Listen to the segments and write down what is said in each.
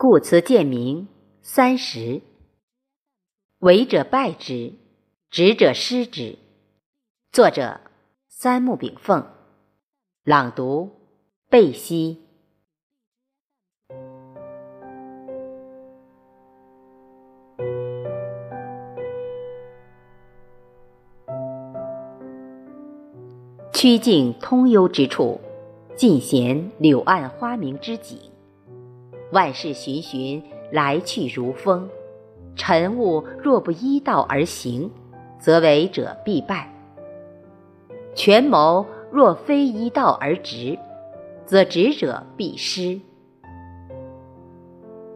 故辞见名三十。为者败之，执者失之。作者：三木炳凤。朗读：贝西。曲径通幽之处，尽显柳暗花明之景。万事循循，来去如风。晨雾若不依道而行，则为者必败；权谋若非依道而直，则直者必失。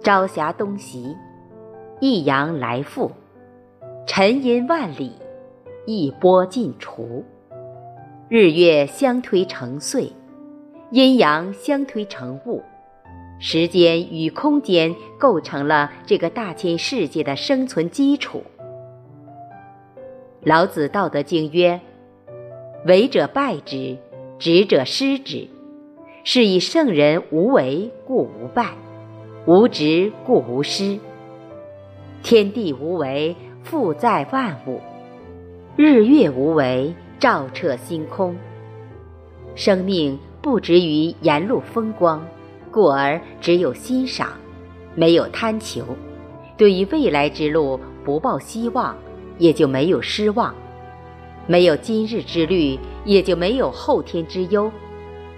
朝霞东袭，一阳来复；沉吟万里，一波尽除。日月相推成岁，阴阳相推成物。时间与空间构成了这个大千世界的生存基础。老子《道德经》曰：“为者败之，执者失之。”是以圣人无为故无败，无执故无失。天地无为，复在万物；日月无为，照彻星空。生命不止于沿路风光。故而只有欣赏，没有贪求；对于未来之路不抱希望，也就没有失望；没有今日之虑，也就没有后天之忧。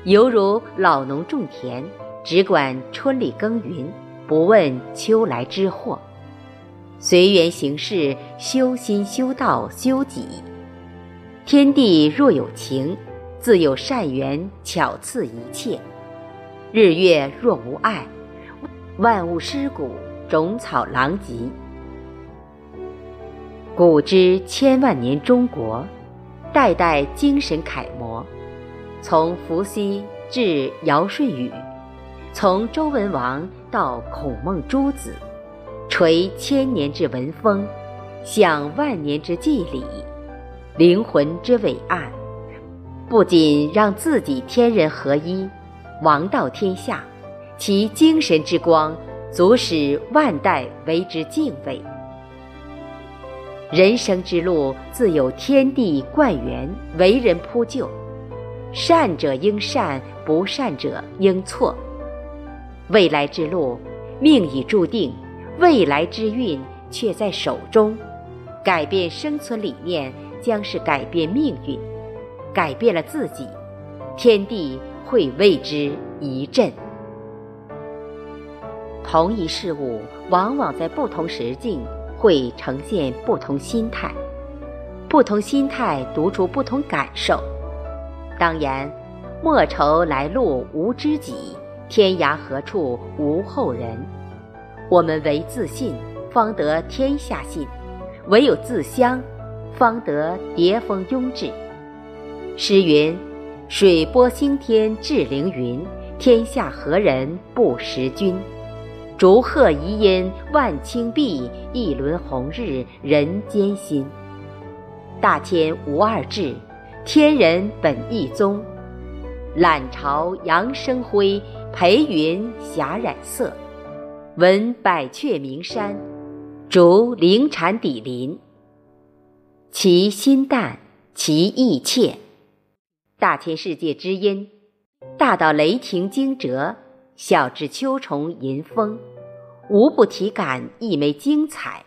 犹如老农种田，只管春里耕耘，不问秋来之祸，随缘行事，修心修道修己。天地若有情，自有善缘巧赐一切。日月若无爱，万物尸骨，种草狼藉。古之千万年中国，代代精神楷模，从伏羲至尧舜禹，从周文王到孔孟诸子，垂千年之文风，享万年之祭礼，灵魂之伟岸，不仅让自己天人合一。王道天下，其精神之光，足使万代为之敬畏。人生之路，自有天地贯源，为人铺就。善者应善，不善者应错。未来之路，命已注定，未来之运却在手中。改变生存理念，将是改变命运。改变了自己，天地。会为之一振。同一事物，往往在不同时境会呈现不同心态，不同心态读出不同感受。当然，莫愁来路无知己，天涯何处无后人。我们唯自信，方得天下信；唯有自相，方得叠峰拥志。诗云。水波星天至凌云，天下何人不识君？竹鹤遗音万顷碧，一轮红日人间心。大千无二志，天人本一宗。览朝阳生辉，培云霞染色。闻百雀鸣山，竹灵蝉底林。其心淡，其意切。大千世界之音，大到雷霆惊蛰，小至秋虫吟风，无不体感一枚精彩，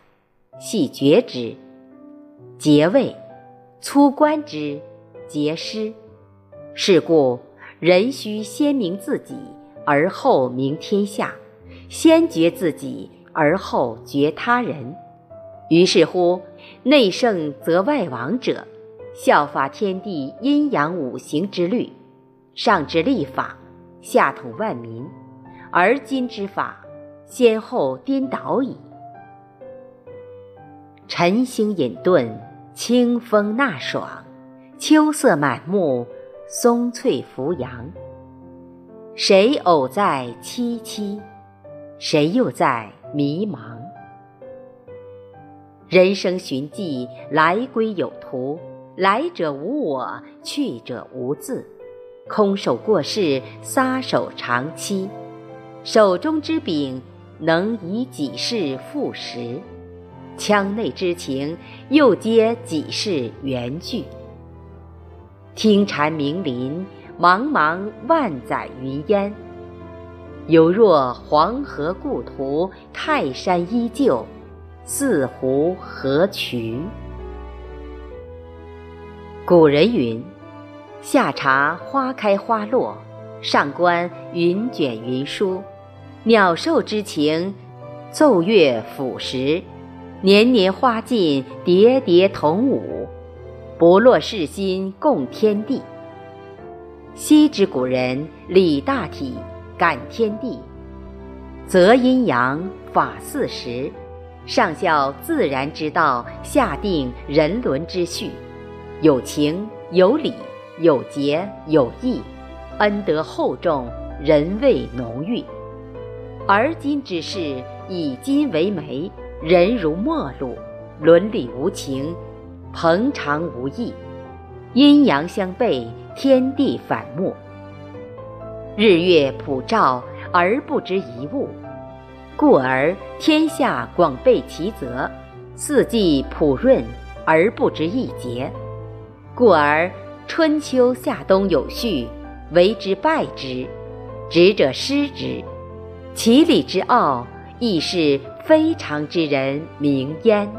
细觉之，结味，粗观之，结诗。是故人须先明自己，而后明天下；先觉自己，而后觉他人。于是乎，内圣则外王者。效法天地阴阳五行之律，上至立法，下统万民，而今之法，先后颠倒矣。晨星隐遁，清风纳爽，秋色满目，松翠扶杨。谁偶在凄凄？谁又在迷茫？人生寻迹，来归有途。来者无我，去者无自，空手过世，撒手长期。手中之柄，能以己事复实，腔内之情又皆己事缘聚。听蝉鸣林，茫茫万载云烟，犹若黄河故土，泰山依旧，四湖何渠？古人云：“下察花开花落，上观云卷云舒。”鸟兽之情，奏乐抚时，年年花尽，蝶蝶同舞，不落世心共天地。昔之古人理大体，感天地，则阴阳，法四时，上效自然之道，下定人伦之序，有情有理，有节有义，恩德厚重，人味浓郁。而今之世，以金为媒，人如陌路，伦理无情，朋常无义，阴阳相悖，天地反目。日月普照而不知一物，故而天下广被其泽；四季普润而不知一节，故而春秋夏冬有序，为之败之，执者失之。其理之奥，亦是非常之人明焉。